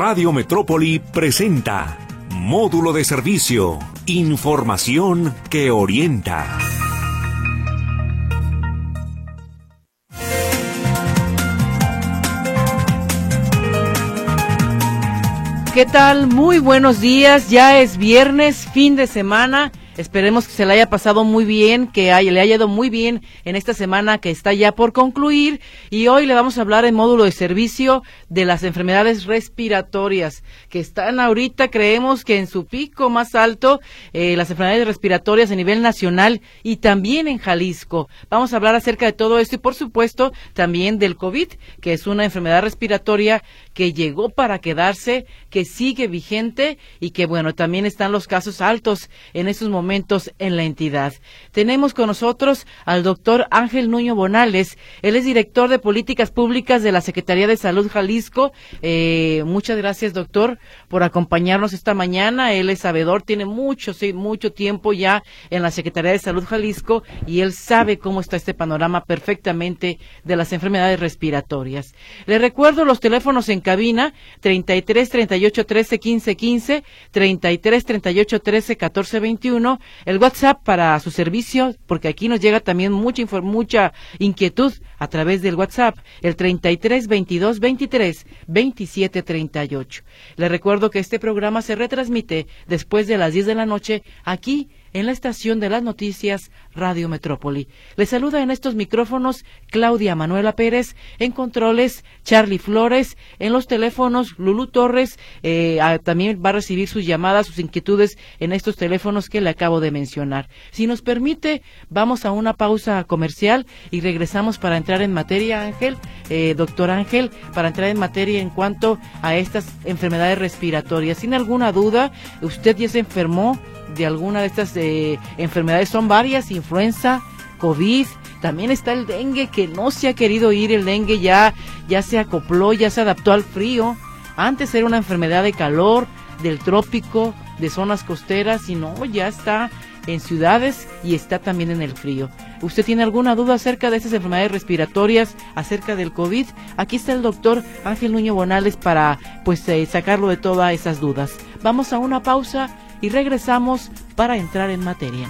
Radio Metrópoli presenta Módulo de Servicio, Información que orienta. ¿Qué tal? Muy buenos días. Ya es viernes, fin de semana Esperemos que se le haya pasado muy bien, que le haya ido muy bien en esta semana que está ya por concluir. Y hoy le vamos a hablar en módulo de servicio de las enfermedades respiratorias, que están ahorita, creemos que en su pico más alto, eh, las enfermedades respiratorias a nivel nacional y también en Jalisco. Vamos a hablar acerca de todo esto y, por supuesto, también del COVID, que es una enfermedad respiratoria que llegó para quedarse, que sigue vigente y que, bueno, también están los casos altos en estos momentos en la entidad. Tenemos con nosotros al doctor Ángel Nuño Bonales. Él es director de políticas públicas de la Secretaría de Salud Jalisco. Eh, muchas gracias, doctor, por acompañarnos esta mañana. Él es sabedor, tiene mucho, sí, mucho tiempo ya en la Secretaría de Salud Jalisco y él sabe cómo está este panorama perfectamente de las enfermedades respiratorias. Le recuerdo los teléfonos en cabina 33 38 13 15 15, 33 38 13 14 21 el WhatsApp para su servicio, porque aquí nos llega también mucha, mucha inquietud a través del WhatsApp, el 33 22 23 27 38. Le recuerdo que este programa se retransmite después de las 10 de la noche aquí en la estación de las noticias Radio Metrópoli. Le saluda en estos micrófonos Claudia Manuela Pérez, en controles Charlie Flores, en los teléfonos Lulu Torres, eh, también va a recibir sus llamadas, sus inquietudes en estos teléfonos que le acabo de mencionar. Si nos permite, vamos a una pausa comercial y regresamos para entrar en materia, Ángel, eh, doctor Ángel, para entrar en materia en cuanto a estas enfermedades respiratorias. Sin alguna duda, usted ya se enfermó de alguna de estas eh, enfermedades. Son varias, influenza, COVID, también está el dengue que no se ha querido ir, el dengue ya, ya se acopló, ya se adaptó al frío. Antes era una enfermedad de calor, del trópico, de zonas costeras y no, ya está en ciudades y está también en el frío. ¿Usted tiene alguna duda acerca de estas enfermedades respiratorias, acerca del COVID? Aquí está el doctor Ángel Nuño Bonales para pues eh, sacarlo de todas esas dudas. Vamos a una pausa y regresamos para entrar en materia.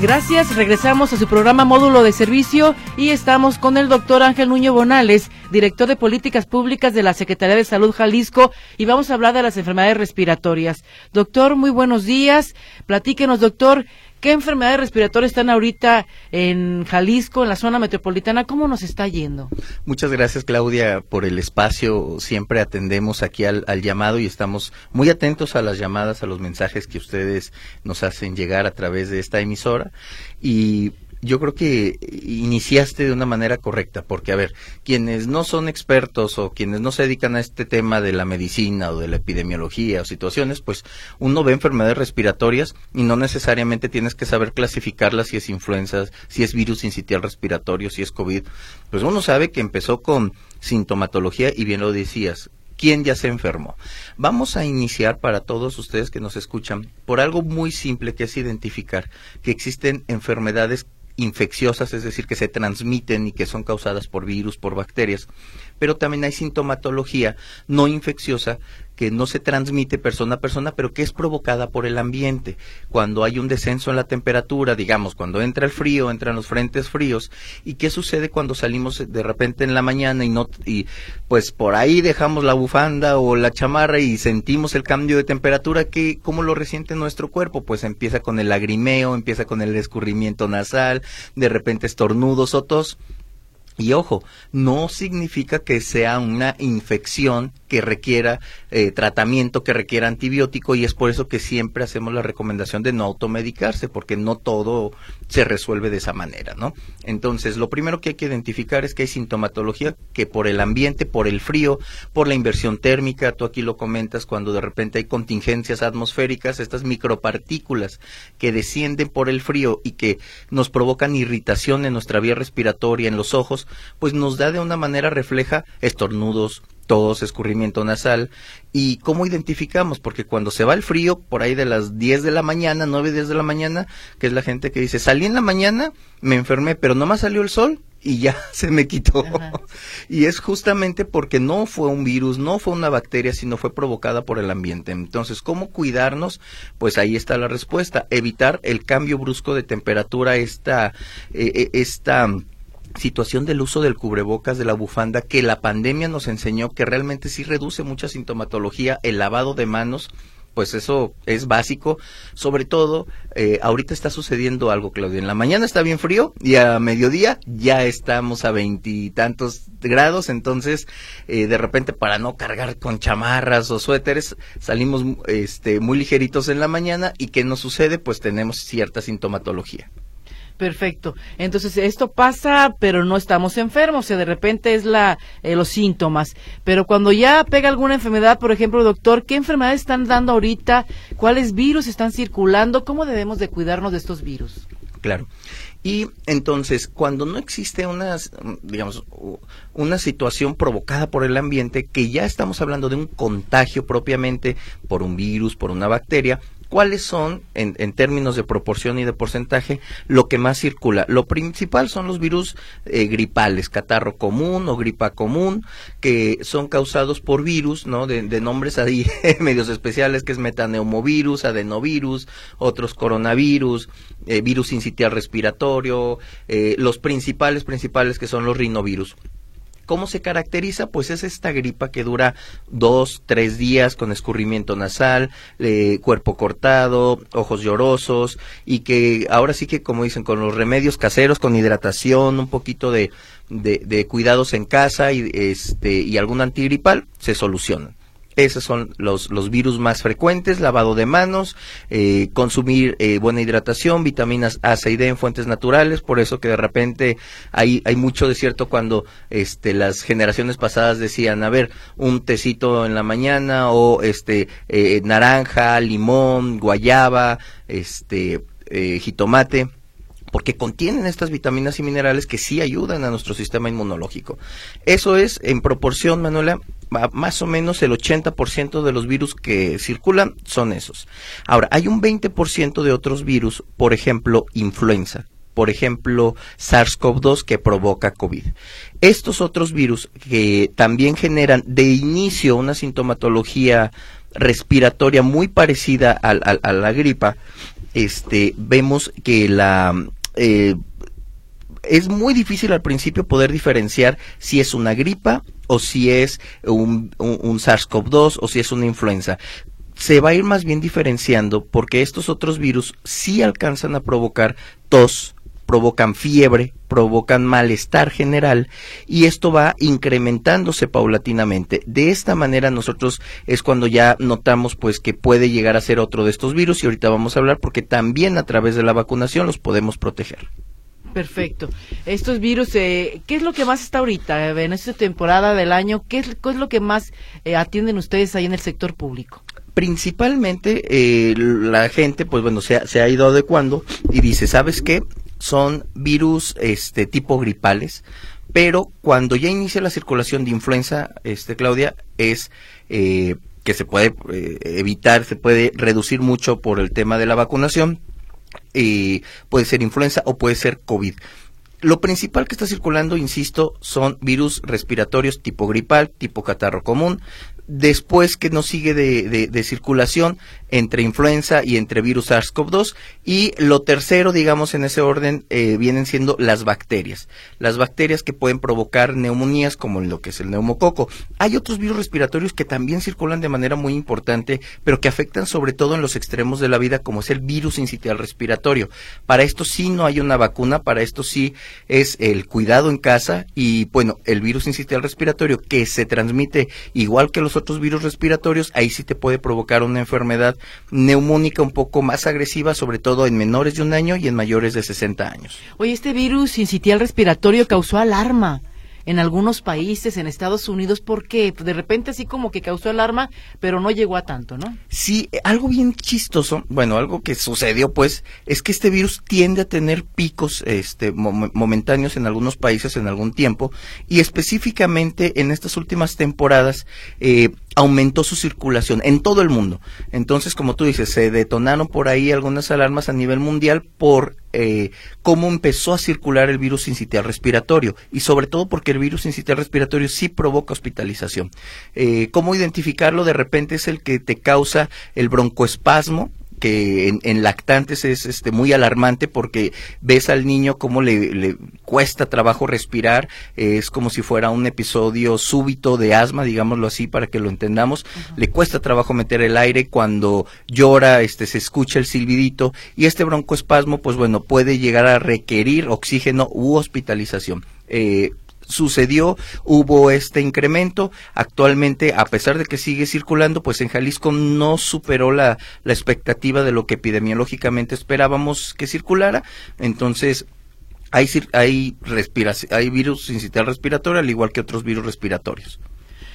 Gracias, regresamos a su programa Módulo de Servicio y estamos con el doctor Ángel Nuño Bonales, director de Políticas Públicas de la Secretaría de Salud Jalisco y vamos a hablar de las enfermedades respiratorias. Doctor, muy buenos días. Platíquenos, doctor, ¿Qué enfermedades respiratorias están ahorita en Jalisco, en la zona metropolitana? ¿Cómo nos está yendo? Muchas gracias, Claudia, por el espacio. Siempre atendemos aquí al, llamado y estamos muy atentos a las llamadas, a los mensajes que ustedes nos hacen llegar a través de esta emisora. Y yo creo que iniciaste de una manera correcta, porque, a ver, quienes no son expertos o quienes no se dedican a este tema de la medicina o de la epidemiología o situaciones, pues uno ve enfermedades respiratorias y no necesariamente tienes que saber clasificarlas si es influenza, si es virus incitial respiratorio, si es COVID. Pues uno sabe que empezó con sintomatología y bien lo decías, quién ya se enfermó. Vamos a iniciar para todos ustedes que nos escuchan por algo muy simple que es identificar que existen enfermedades infecciosas, es decir, que se transmiten y que son causadas por virus, por bacterias, pero también hay sintomatología no infecciosa que no se transmite persona a persona, pero que es provocada por el ambiente. Cuando hay un descenso en la temperatura, digamos, cuando entra el frío, entran los frentes fríos, ¿y qué sucede cuando salimos de repente en la mañana y no y pues por ahí dejamos la bufanda o la chamarra y sentimos el cambio de temperatura que cómo lo resiente nuestro cuerpo? Pues empieza con el lagrimeo, empieza con el escurrimiento nasal, de repente estornudos o tos. Y ojo, no significa que sea una infección que requiera eh, tratamiento, que requiera antibiótico y es por eso que siempre hacemos la recomendación de no automedicarse, porque no todo se resuelve de esa manera, ¿no? Entonces, lo primero que hay que identificar es que hay sintomatología que por el ambiente, por el frío, por la inversión térmica, tú aquí lo comentas cuando de repente hay contingencias atmosféricas, estas micropartículas que descienden por el frío y que nos provocan irritación en nuestra vía respiratoria, en los ojos, pues nos da de una manera refleja estornudos, tos, escurrimiento nasal. ¿Y cómo identificamos? Porque cuando se va el frío, por ahí de las 10 de la mañana, 9, 10 de la mañana, que es la gente que dice, salí en la mañana, me enfermé, pero no más salió el sol y ya se me quitó. Y es justamente porque no fue un virus, no fue una bacteria, sino fue provocada por el ambiente. Entonces, ¿cómo cuidarnos? Pues ahí está la respuesta. Evitar el cambio brusco de temperatura, esta, eh, eh, esta situación del uso del cubrebocas, de la bufanda, que la pandemia nos enseñó que realmente sí reduce mucha sintomatología, el lavado de manos, pues eso es básico. Sobre todo, eh, ahorita está sucediendo algo, Claudia. En la mañana está bien frío y a mediodía ya estamos a veintitantos grados. Entonces, eh, de repente, para no cargar con chamarras o suéteres, salimos este, muy ligeritos en la mañana. ¿Y qué nos sucede? Pues tenemos cierta sintomatología. Perfecto. Entonces, esto pasa, pero no estamos enfermos, o sea, de repente es la, eh, los síntomas. Pero cuando ya pega alguna enfermedad, por ejemplo, doctor, ¿qué enfermedades están dando ahorita? ¿Cuáles virus están circulando? ¿Cómo debemos de cuidarnos de estos virus? Claro. Y entonces, cuando no existe una, digamos, una situación provocada por el ambiente, que ya estamos hablando de un contagio propiamente por un virus, por una bacteria, ¿Cuáles son, en, términos de proporción y de porcentaje, lo que más circula? Lo principal son los virus eh, gripales, catarro común o gripa común, que son causados por virus, ¿no? De, nombres ahí medios especiales, que es metaneumovirus, adenovirus, otros coronavirus, eh, virus incitial respiratorio, eh, los principales, principales que son los rinovirus. ¿Cómo se caracteriza? Pues es esta gripa que dura dos, tres días con escurrimiento nasal, eh, cuerpo cortado, ojos llorosos y que ahora sí que, como dicen, con los remedios caseros, con hidratación, un poquito de, de, de cuidados en casa y, este, y algún antigripal, se solucionan. Esos son los, los virus más frecuentes, lavado de manos, eh, consumir eh, buena hidratación, vitaminas A, C y D en fuentes naturales, por eso que de repente hay, hay mucho desierto cuando este, las generaciones pasadas decían, a ver, un tecito en la mañana o este, eh, naranja, limón, guayaba, este, jitomate porque contienen estas vitaminas y minerales que sí ayudan a nuestro sistema inmunológico. Eso es, en proporción, Manuela, más o menos el 80% de los virus que circulan son esos. Ahora, hay un 20% de otros virus, por ejemplo, influenza, por ejemplo, SARS-CoV-2 que provoca COVID. Estos otros virus que también generan de inicio una sintomatología respiratoria muy parecida a, a la gripa, este, vemos que la eh, es muy difícil al principio poder diferenciar si es una gripa o si es un, un, SARS-CoV-2 o si es una influenza. Se va a ir más bien diferenciando porque estos otros virus sí alcanzan a provocar tos, provocan fiebre, provocan malestar general y esto va incrementándose paulatinamente. De esta manera nosotros es cuando ya notamos pues que puede llegar a ser otro de estos virus y ahorita vamos a hablar porque también a través de la vacunación los podemos proteger. Perfecto. Estos virus, eh, ¿qué es lo que más está ahorita en esta temporada del año? ¿Qué es, lo que más eh, atienden ustedes ahí en el sector público? Principalmente eh, la gente, pues bueno, se se ha ido adecuando y dice, ¿sabes qué? Son virus este tipo gripales, pero cuando ya inicia la circulación de influenza, este Claudia, es que se puede evitar, se puede reducir mucho por el tema de la vacunación eh, puede ser influenza o puede ser COVID. Lo principal que está circulando, insisto, son virus respiratorios tipo gripal, tipo catarro común, después que nos sigue de, de, circulación entre influenza y entre virus SARS-CoV-2 y lo tercero, digamos, en ese orden eh, vienen siendo las bacterias. Las bacterias que pueden provocar neumonías como lo que es el neumococo. Hay otros virus respiratorios que también circulan de manera muy importante, pero que afectan sobre todo en los extremos de la vida como es el virus incitial respiratorio. Para esto sí no hay una vacuna, para esto sí es el cuidado en casa y bueno, el virus incitial respiratorio que se transmite igual que los otros virus respiratorios, ahí sí te puede provocar una enfermedad neumónica un poco más agresiva, sobre todo en menores de un año y en mayores de 60 años. Oye, este virus incitial respiratorio causó alarma. en algunos países, en Estados Unidos, porque de repente así como que causó alarma, pero no llegó a tanto, ¿no? Sí, algo bien chistoso, bueno, algo que sucedió pues, es que este virus tiende a tener picos este, momentáneos en algunos países en algún tiempo, y específicamente en estas últimas temporadas, eh, aumentó su circulación en todo el mundo. Entonces, como tú dices, se detonaron por ahí algunas alarmas a nivel mundial por eh, cómo empezó a circular el virus sincitial respiratorio y sobre todo porque el virus sincitial respiratorio sí provoca hospitalización. Eh, ¿Cómo identificarlo? De repente es el que te causa el broncoespasmo, que en, lactantes es este muy alarmante porque ves al niño cómo le, cuesta trabajo respirar, es como si fuera un episodio súbito de asma, digámoslo así para que lo entendamos, le cuesta trabajo meter el aire cuando llora, este se escucha el silbidito y este broncoespasmo pues bueno puede llegar a requerir oxígeno u hospitalización. Eh, sucedió, hubo este incremento. Actualmente, a pesar de que sigue circulando, pues en Jalisco no superó la, la expectativa de lo que epidemiológicamente esperábamos que circulara. Entonces, hay, hay, virus sincitial respiratorio, al igual que otros virus respiratorios.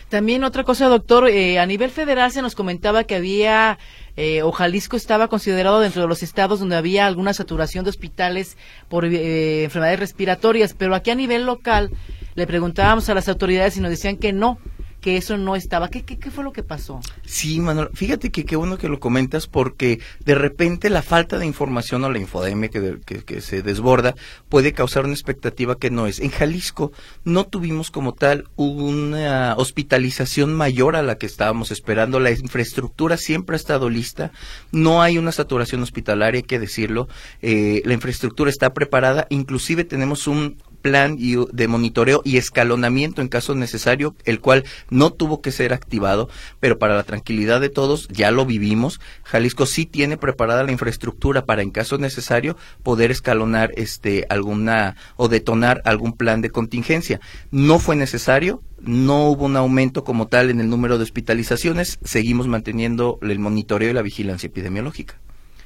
También otra cosa, doctor, eh, a nivel federal se nos comentaba que había, eh, o Jalisco estaba considerado dentro de los estados donde había alguna saturación de hospitales por eh, enfermedades respiratorias, pero aquí a nivel local le preguntábamos a las autoridades y nos decían que no, que eso no estaba. ¿Qué, qué, fue lo que pasó? Sí, Manuel, fíjate que qué bueno que lo comentas porque de repente la falta de información o la infodemia que, que, se desborda puede causar una expectativa que no es. En Jalisco no tuvimos como tal una hospitalización mayor a la que estábamos esperando. La infraestructura siempre ha estado lista. No hay una saturación hospitalaria, hay que decirlo. Eh, la infraestructura está preparada. Inclusive tenemos un plan de monitoreo y escalonamiento en caso necesario, el cual no tuvo que ser activado, pero para la tranquilidad de todos ya lo vivimos. Jalisco sí tiene preparada la infraestructura para en caso necesario poder escalonar este alguna o detonar algún plan de contingencia. No fue necesario, no hubo un aumento como tal en el número de hospitalizaciones, seguimos manteniendo el monitoreo y la vigilancia epidemiológica.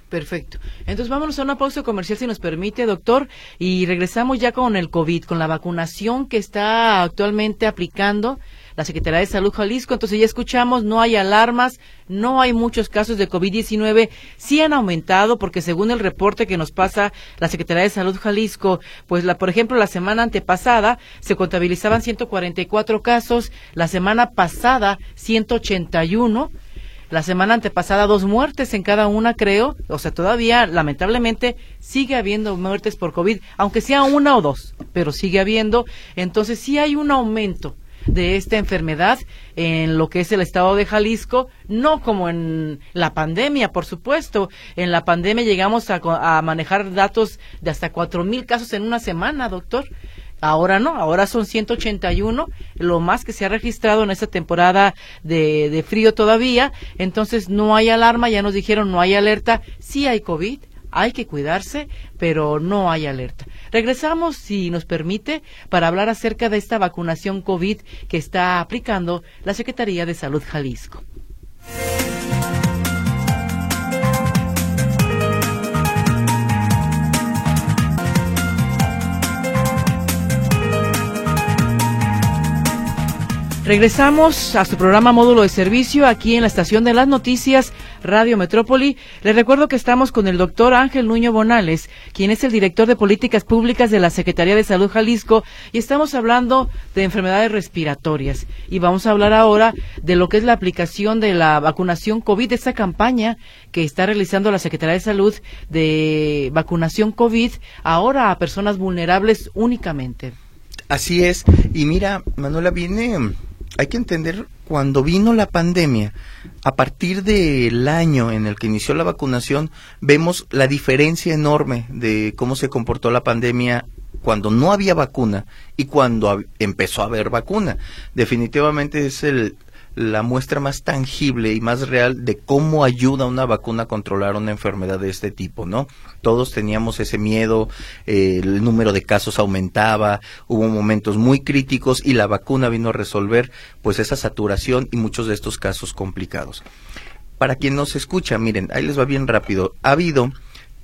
Perfecto. Entonces vámonos a una pausa comercial si nos permite, doctor, y regresamos ya con el COVID, con la vacunación que está actualmente aplicando la Secretaría de Salud Jalisco. Entonces ya escuchamos, no hay alarmas, no hay muchos casos de COVID-19. Sí han aumentado porque según el reporte que nos pasa la Secretaría de Salud Jalisco, pues la, por ejemplo, la semana antepasada se contabilizaban 144 casos, la semana pasada 181 la semana antepasada dos muertes en cada una, creo. O sea, todavía, lamentablemente, sigue habiendo muertes por COVID, aunque sea una o dos, pero sigue habiendo. Entonces, sí hay un aumento de esta enfermedad en lo que es el estado de Jalisco, no como en la pandemia, por supuesto. En la pandemia llegamos a, a manejar datos de hasta cuatro mil casos en una semana, doctor. Ahora no, ahora son 181, lo más que se ha registrado en esta temporada de, frío todavía. Entonces no hay alarma, ya nos dijeron no hay alerta, sí hay COVID, hay que cuidarse, pero no hay alerta. Regresamos, si nos permite, para hablar acerca de esta vacunación COVID que está aplicando la Secretaría de Salud Jalisco. Regresamos a su programa Módulo de Servicio aquí en la estación de las noticias Radio Metrópoli. Les recuerdo que estamos con el doctor Ángel Nuño Bonales, quien es el director de políticas públicas de la Secretaría de Salud Jalisco, y estamos hablando de enfermedades respiratorias. Y vamos a hablar ahora de lo que es la aplicación de la vacunación COVID, esta campaña que está realizando la Secretaría de Salud de vacunación COVID ahora a personas vulnerables únicamente. Así es. Y mira, Manuela, viene hay que entender cuando vino la pandemia, a partir del año en el que inició la vacunación, vemos la diferencia enorme de cómo se comportó la pandemia cuando no había vacuna y cuando empezó a haber vacuna. Definitivamente es el, la muestra más tangible y más real de cómo ayuda una vacuna a controlar una enfermedad de este tipo, ¿no? Todos teníamos ese miedo, eh, el número de casos aumentaba, hubo momentos muy críticos y la vacuna vino a resolver pues esa saturación y muchos de estos casos complicados. Para quien nos escucha, miren, ahí les va bien rápido. Ha habido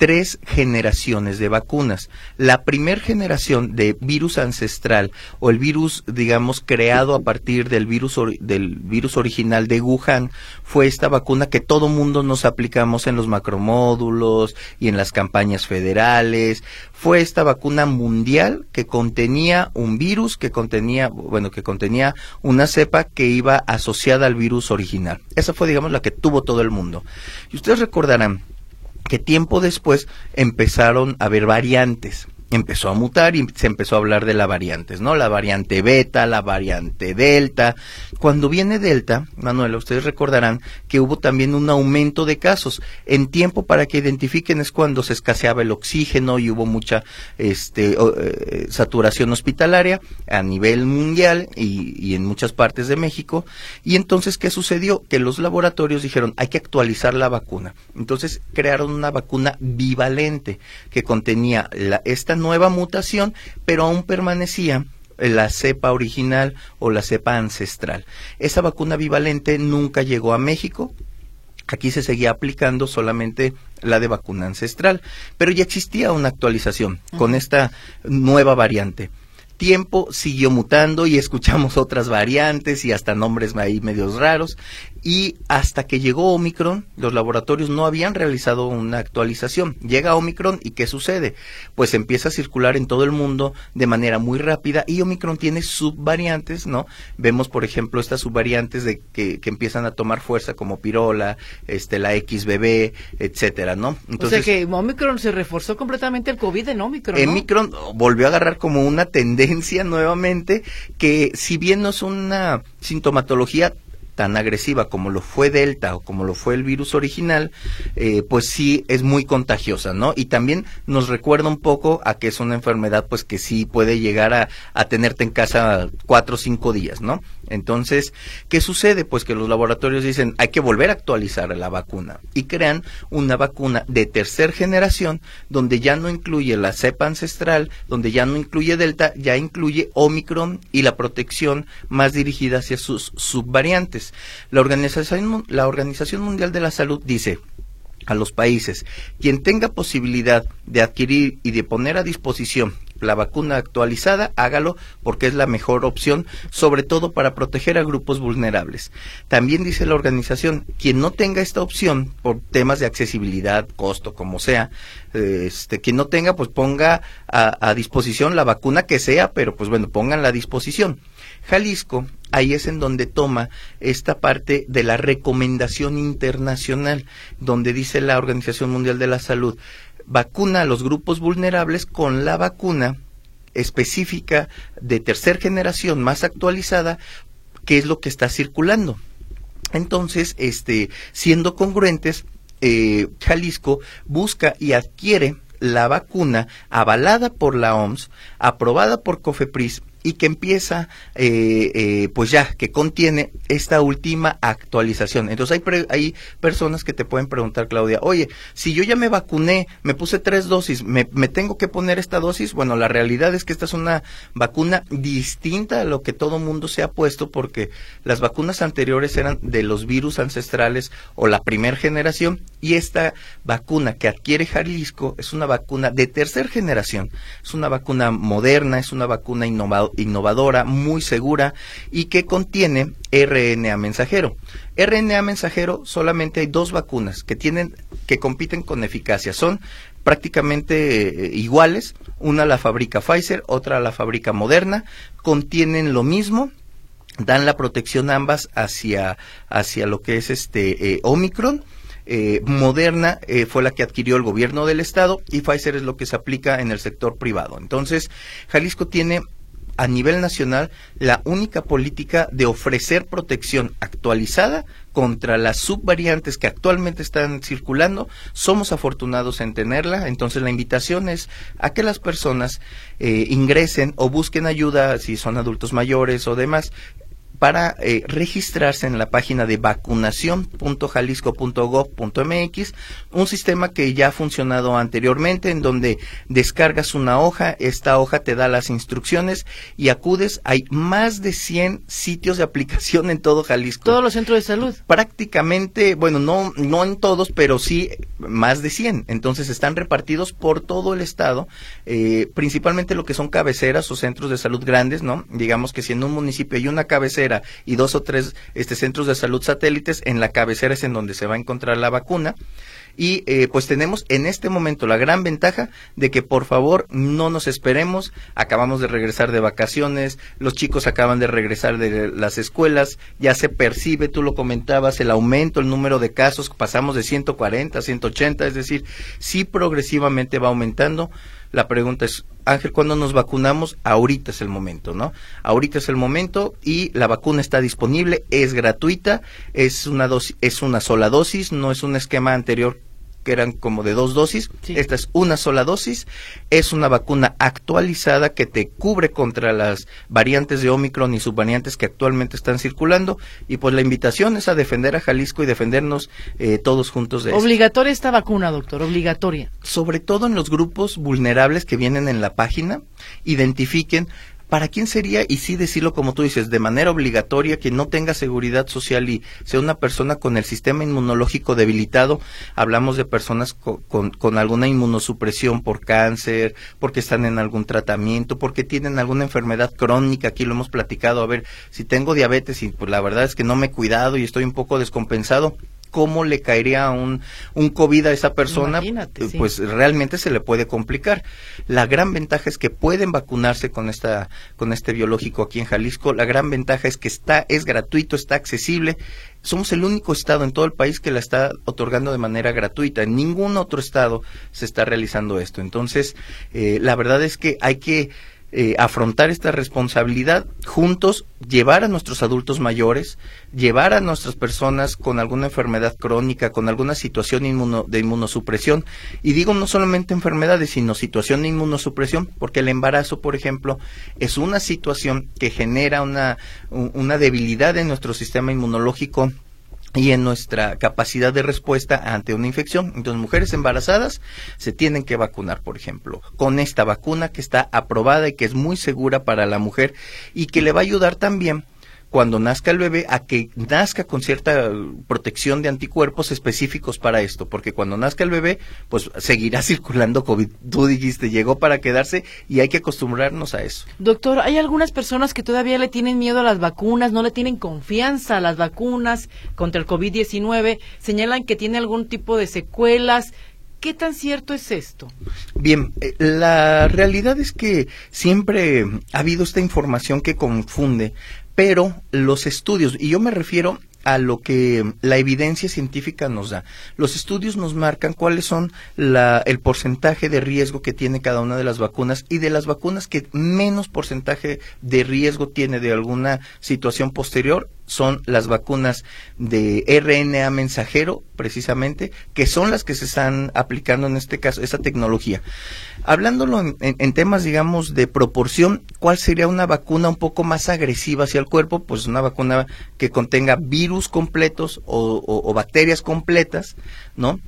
tres generaciones de vacunas. La primer generación de virus ancestral o el virus, digamos, creado a partir del virus, del virus original de Wuhan fue esta vacuna que todo mundo nos aplicamos en los macromódulos y en las campañas federales. Fue esta vacuna mundial que contenía un virus, que contenía, bueno, que contenía una cepa que iba asociada al virus original. Esa fue, digamos, la que tuvo todo el mundo. Y ustedes recordarán que tiempo después empezaron a haber variantes empezó a mutar y se empezó a hablar de las variantes, ¿no? La variante beta, la variante delta. Cuando viene delta, Manuela, ustedes recordarán que hubo también un aumento de casos. En tiempo para que identifiquen es cuando se escaseaba el oxígeno y hubo mucha este, eh, saturación hospitalaria a nivel mundial y, en muchas partes de México. Y entonces, ¿qué sucedió? Que los laboratorios dijeron, hay que actualizar la vacuna. Entonces, crearon una vacuna bivalente que contenía la, esta nueva mutación, pero aún permanecía la cepa original o la cepa ancestral. Esa vacuna bivalente nunca llegó a México. Aquí se seguía aplicando solamente la de vacuna ancestral, pero ya existía una actualización con esta nueva variante tiempo siguió mutando y escuchamos otras variantes y hasta nombres ahí medios raros y hasta que llegó Omicron, los laboratorios no habían realizado una actualización. Llega Omicron y ¿qué sucede? Pues empieza a circular en todo el mundo de manera muy rápida y Omicron tiene subvariantes, ¿no? Vemos, por ejemplo, estas subvariantes de que, que empiezan a tomar fuerza como pirola, este, la XBB, etcétera, ¿no? Entonces, o sea que Omicron se reforzó completamente el COVID en Omicron, ¿no? Omicron volvió a agarrar como una tendencia nuevamente que si bien no es una sintomatología tan agresiva como lo fue Delta o como lo fue el virus original, eh, pues sí es muy contagiosa, ¿no? Y también nos recuerda un poco a que es una enfermedad, pues que sí puede llegar a, tenerte en casa cuatro o cinco días, ¿no? Entonces, ¿qué sucede? Pues que los laboratorios dicen, hay que volver a actualizar la vacuna y crean una vacuna de tercera generación donde ya no incluye la cepa ancestral, donde ya no incluye Delta, ya incluye Omicron y la protección más dirigida hacia sus subvariantes. La Organización, Mundial de la Salud dice, a los países. Quien tenga posibilidad de adquirir y de poner a disposición la vacuna actualizada, hágalo porque es la mejor opción, sobre todo para proteger a grupos vulnerables. También dice la organización, quien no tenga esta opción por temas de accesibilidad, costo, como sea, este, quien no tenga, pues ponga a, a disposición la vacuna que sea, pero pues bueno, pónganla a disposición. Jalisco, ahí es en donde toma esta parte de la recomendación internacional, donde dice la Organización Mundial de la Salud, vacuna a los grupos vulnerables con la vacuna específica de tercera generación más actualizada, que es lo que está circulando. Entonces, este, siendo congruentes, eh, Jalisco busca y adquiere la vacuna avalada por la OMS, aprobada por COFEPRIS y que empieza, eh, eh, pues ya, que contiene esta última actualización. Entonces hay, hay personas que te pueden preguntar, Claudia, oye, si yo ya me vacuné, me puse tres dosis, ¿me, ¿me, tengo que poner esta dosis? Bueno, la realidad es que esta es una vacuna distinta a lo que todo mundo se ha puesto porque las vacunas anteriores eran de los virus ancestrales o la primera generación y esta vacuna que adquiere Jalisco es una vacuna de tercera generación, es una vacuna moderna, es una vacuna innovadora innovadora, muy segura y que contiene RNA mensajero. RNA mensajero solamente hay dos vacunas que tienen que compiten con eficacia. Son prácticamente eh, iguales, una la fabrica Pfizer, otra la fabrica Moderna, contienen lo mismo, dan la protección ambas hacia, hacia lo que es este eh, Omicron. Eh, Moderna fue la que adquirió el gobierno del estado y Pfizer es lo que se aplica en el sector privado. Entonces, Jalisco tiene a nivel nacional la única política de ofrecer protección actualizada contra las subvariantes que actualmente están circulando. Somos afortunados en tenerla, entonces la invitación es a que las personas eh, ingresen o busquen ayuda si son adultos mayores o demás para eh, registrarse en la página de vacunación.jalisco.gov.mx, un sistema que ya ha funcionado anteriormente, en donde descargas una hoja, esta hoja te da las instrucciones y acudes. Hay más de 100 sitios de aplicación en todo Jalisco. Todos los centros de salud. Prácticamente, bueno, no, no en todos, pero sí más de 100. Entonces están repartidos por todo el estado, eh, principalmente lo que son cabeceras o centros de salud grandes, ¿no? Digamos que si en un municipio hay una cabecera y dos o tres este, centros de salud satélites, en la cabecera es en donde se va a encontrar la vacuna y eh, pues tenemos en este momento la gran ventaja de que por favor no nos esperemos, acabamos de regresar de vacaciones, los chicos acaban de regresar de las escuelas, ya se percibe, tú lo comentabas, el aumento, el número de casos, pasamos de 140 a 180, es decir, sí progresivamente va aumentando. La pregunta es, Ángel, ¿cuándo nos vacunamos? Ahorita es el momento, ¿no? Ahorita es el momento y la vacuna está disponible, es gratuita, es una dosis, es una sola dosis, no es un esquema anterior que eran como de dos dosis. Esta es una sola dosis. Es una vacuna actualizada que te cubre contra las variantes de Omicron y subvariantes que actualmente están circulando. Y pues la invitación es a defender a Jalisco y defendernos eh, todos juntos de Obligatoria esta vacuna, doctor, obligatoria. Sobre todo en los grupos vulnerables que vienen en la página, identifiquen ¿para quién sería, y sí decirlo como tú dices, de manera obligatoria, que no tenga seguridad social y sea una persona con el sistema inmunológico debilitado? Hablamos de personas con, con, alguna inmunosupresión por cáncer, porque están en algún tratamiento, porque tienen alguna enfermedad crónica, aquí lo hemos platicado, a ver, si tengo diabetes y pues la verdad es que no me he cuidado y estoy un poco descompensado, cómo le caería un, un COVID a esa persona, pues realmente se le puede complicar. La gran ventaja es que pueden vacunarse con esta, con este biológico aquí en Jalisco. La gran ventaja es que está, es gratuito, está accesible. Somos el único estado en todo el país que la está otorgando de manera gratuita. En ningún otro estado se está realizando esto. Entonces, eh, la verdad es que hay que eh, afrontar esta responsabilidad juntos, llevar a nuestros adultos mayores, llevar a nuestras personas con alguna enfermedad crónica, con alguna situación de inmunosupresión. Y digo no solamente enfermedades, sino situación de inmunosupresión, porque el embarazo, por ejemplo, es una situación que genera una, una debilidad en nuestro sistema inmunológico y en nuestra capacidad de respuesta ante una infección. Entonces, mujeres embarazadas se tienen que vacunar, por ejemplo, con esta vacuna que está aprobada y que es muy segura para la mujer y que le va a ayudar también cuando nazca el bebé a que nazca con cierta protección de anticuerpos específicos para esto, porque cuando nazca el bebé, pues seguirá circulando COVID. Tú dijiste, llegó para quedarse y hay que acostumbrarnos a eso. Doctor, hay algunas personas que todavía le tienen miedo a las vacunas, no le tienen confianza a las vacunas contra el COVID-19, señalan que tiene algún tipo de secuelas. ¿Qué tan cierto es esto? Bien, eh, la realidad es que siempre ha habido esta información que confunde pero los estudios, y yo me refiero a lo que la evidencia científica nos da. Los estudios nos marcan cuáles son la, el porcentaje de riesgo que tiene cada una de las vacunas y de las vacunas que menos porcentaje de riesgo tiene de alguna situación posterior son las vacunas de RNA mensajero, precisamente, que son las que se están aplicando en este caso, esa tecnología. Hablándolo en, temas, digamos, de proporción, ¿cuál sería una vacuna un poco más agresiva hacia el cuerpo? Pues una vacuna que contenga virus completos o, o bacterias completas, ¿no?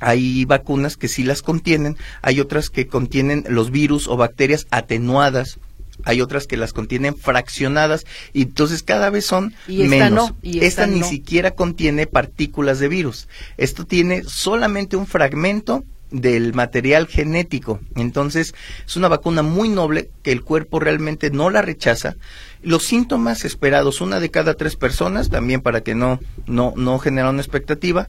hay vacunas que sí las contienen, hay otras que contienen los virus o bacterias atenuadas hay otras que las contienen fraccionadas y entonces cada vez son menos. esta, ni siquiera contiene partículas de virus. Esto tiene solamente un fragmento del material genético. Entonces, es una vacuna muy noble que el cuerpo realmente no la rechaza. Los síntomas esperados, una de cada tres personas, también para que no, no, no genera una expectativa,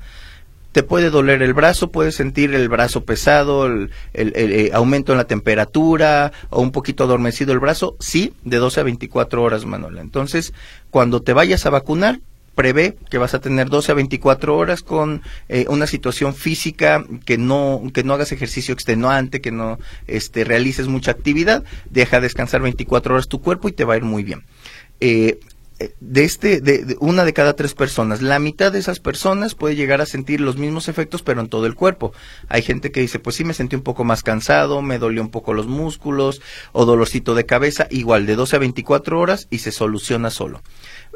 te puede doler el brazo, puedes sentir el brazo pesado, el, eh, aumento en la temperatura o un poquito adormecido el brazo, sí, de 12 a 24 horas, Manuela. Entonces, cuando te vayas a vacunar, prevé que vas a tener 12 a 24 horas con eh, una situación física que no que no hagas ejercicio extenuante, que no este realices mucha actividad, deja descansar 24 horas tu cuerpo y te va a ir muy bien. Eh, de este, de, una de cada tres personas. La mitad de esas personas puede llegar a sentir los mismos efectos, pero en todo el cuerpo. Hay gente que dice, pues sí, me sentí un poco más cansado, me dolió un poco los músculos o dolorcito de cabeza, igual de 12 a 24 horas y se soluciona solo.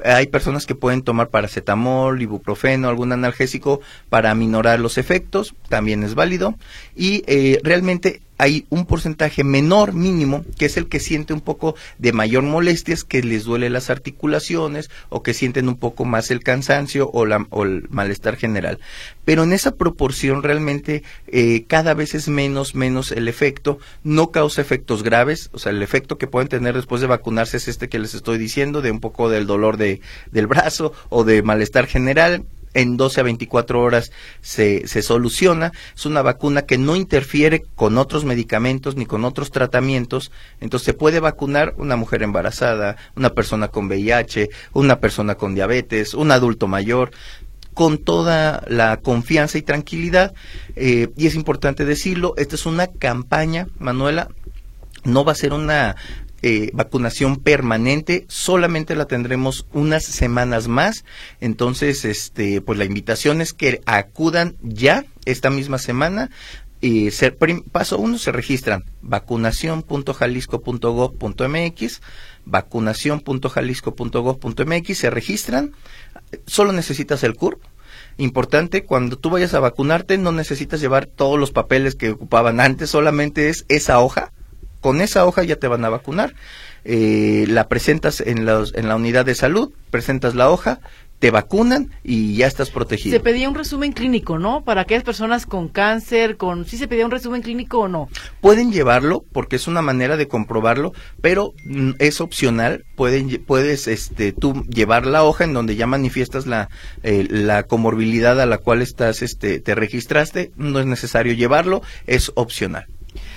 Hay personas que pueden tomar paracetamol, ibuprofeno, algún analgésico para aminorar los efectos, también es válido. Y eh, realmente hay un porcentaje menor mínimo que es el que siente un poco de mayor molestias, que les duele las articulaciones o que sienten un poco más el cansancio o, la, o el malestar general. Pero en esa proporción realmente eh, cada vez es menos, menos el efecto, no causa efectos graves, o sea, el efecto que pueden tener después de vacunarse es este que les estoy diciendo, de un poco del dolor de, del brazo o de malestar general, en 12 a 24 horas se, se soluciona. Es una vacuna que no interfiere con otros medicamentos ni con otros tratamientos. Entonces se puede vacunar una mujer embarazada, una persona con VIH, una persona con diabetes, un adulto mayor con toda la confianza y tranquilidad. Eh, y es importante decirlo, esta es una campaña, Manuela, no va a ser una eh, vacunación permanente, solamente la tendremos unas semanas más. Entonces, este, pues la invitación es que acudan ya esta misma semana. Y ser, paso uno, se registran vacunación.jalisco.gov.mx, vacunación.jalisco.gov.mx, se registran, solo necesitas el CURP, importante, cuando tú vayas a vacunarte no necesitas llevar todos los papeles que ocupaban antes, solamente es esa hoja con esa hoja ya te van a vacunar. Eh, la presentas en, en la unidad de salud, presentas la hoja, te vacunan y ya estás protegido. Se pedía un resumen clínico, ¿no? Para aquellas personas con cáncer, con ¿sí se pedía un resumen clínico o no? Pueden llevarlo porque es una manera de comprobarlo, pero mm, es opcional. Pueden, puedes este, tú llevar la hoja en donde ya manifiestas la, eh, la comorbilidad a la cual estás, este, te registraste. No es necesario llevarlo, es opcional.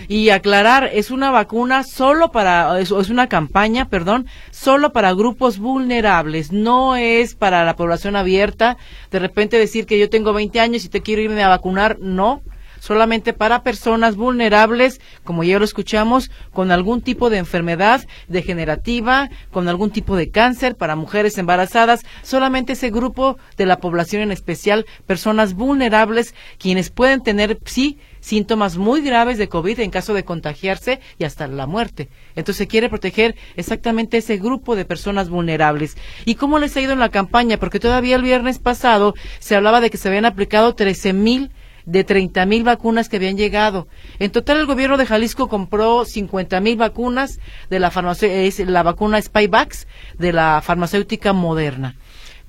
Y aclarar, es una vacuna solo para, es, una campaña, perdón, solo para grupos vulnerables, no es para la población abierta. De repente decir que yo tengo 20 años y te quiero irme a vacunar, no solamente para personas vulnerables, como ya lo escuchamos, con algún tipo de enfermedad degenerativa, con algún tipo de cáncer, para mujeres embarazadas, solamente ese grupo de la población en especial, personas vulnerables, quienes pueden tener, sí, síntomas muy graves de COVID en caso de contagiarse y hasta la muerte. Entonces se quiere proteger exactamente ese grupo de personas vulnerables. ¿Y cómo les ha ido en la campaña? Porque todavía el viernes pasado se hablaba de que se habían aplicado 13 mil de 30 mil vacunas que habían llegado. En total, el gobierno de Jalisco compró 50 mil vacunas de la, la vacuna Spyvax de la farmacéutica Moderna.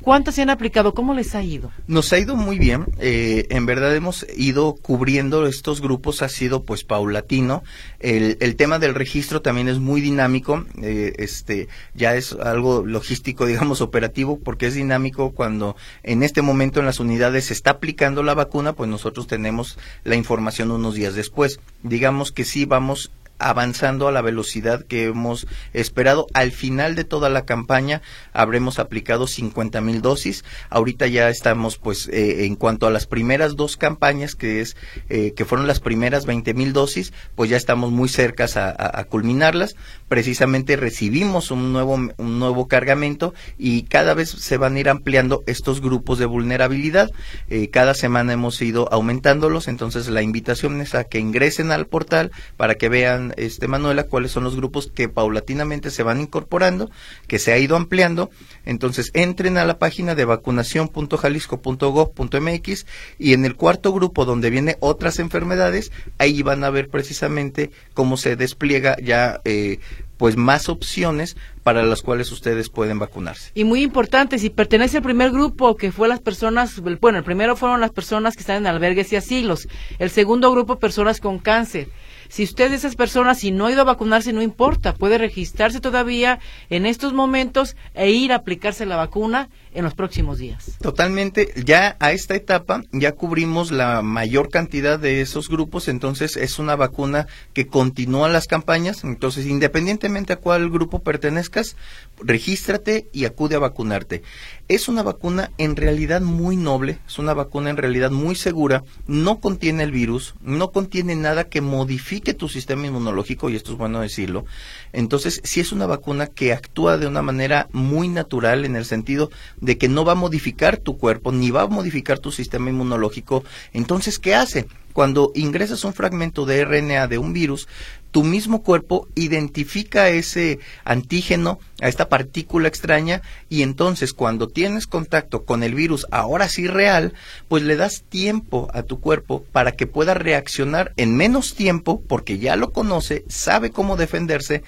¿Cuántas se han aplicado? ¿Cómo les ha ido? Nos ha ido muy bien. Eh, en verdad hemos ido cubriendo estos grupos, ha sido pues paulatino. El, tema del registro también es muy dinámico. Eh, este ya es algo logístico, digamos, operativo, porque es dinámico cuando en este momento en las unidades se está aplicando la vacuna, pues nosotros tenemos la información unos días después. Digamos que sí vamos avanzando a la velocidad que hemos esperado. Al final de toda la campaña habremos aplicado 50 mil dosis. Ahorita ya estamos, pues, eh, en cuanto a las primeras dos campañas, que es eh, que fueron las primeras 20 mil dosis, pues ya estamos muy cercas a, culminarlas. Precisamente recibimos un nuevo un nuevo cargamento y cada vez se van a ir ampliando estos grupos de vulnerabilidad. Eh, cada semana hemos ido aumentándolos, entonces la invitación es a que ingresen al portal para que vean este Manuela, cuáles son los grupos que paulatinamente se van incorporando, que se ha ido ampliando. Entonces, entren a la página de vacunación.jalisco.gov.mx y en el cuarto grupo donde viene otras enfermedades, ahí van a ver precisamente cómo se despliega ya eh, pues más opciones para las cuales ustedes pueden vacunarse. Y muy importante, si pertenece al primer grupo, que fue las personas, bueno, el primero fueron las personas que están en albergues y asilos, el segundo grupo, personas con cáncer, si usted de esas personas, y no ha ido a vacunarse, no importa, puede registrarse todavía en estos momentos e ir a aplicarse la vacuna en los próximos días. Totalmente, ya a esta etapa ya cubrimos la mayor cantidad de esos grupos, entonces es una vacuna que continúa las campañas, entonces independientemente a cuál grupo pertenezcas, regístrate y acude a vacunarte. Es una vacuna en realidad muy noble, es una vacuna en realidad muy segura, no contiene el virus, no contiene nada que modifique tu sistema inmunológico, y esto es bueno decirlo. Entonces, sí es una vacuna que actúa de una manera muy natural en el sentido de que no va a modificar tu cuerpo, ni va a modificar tu sistema inmunológico. Entonces, ¿qué hace? Cuando ingresas un fragmento de RNA de un virus, tu mismo cuerpo identifica ese antígeno, a esta partícula extraña, y entonces cuando tienes contacto con el virus, ahora sí real, pues le das tiempo a tu cuerpo para que pueda reaccionar en menos tiempo, porque ya lo conoce, sabe cómo defenderse,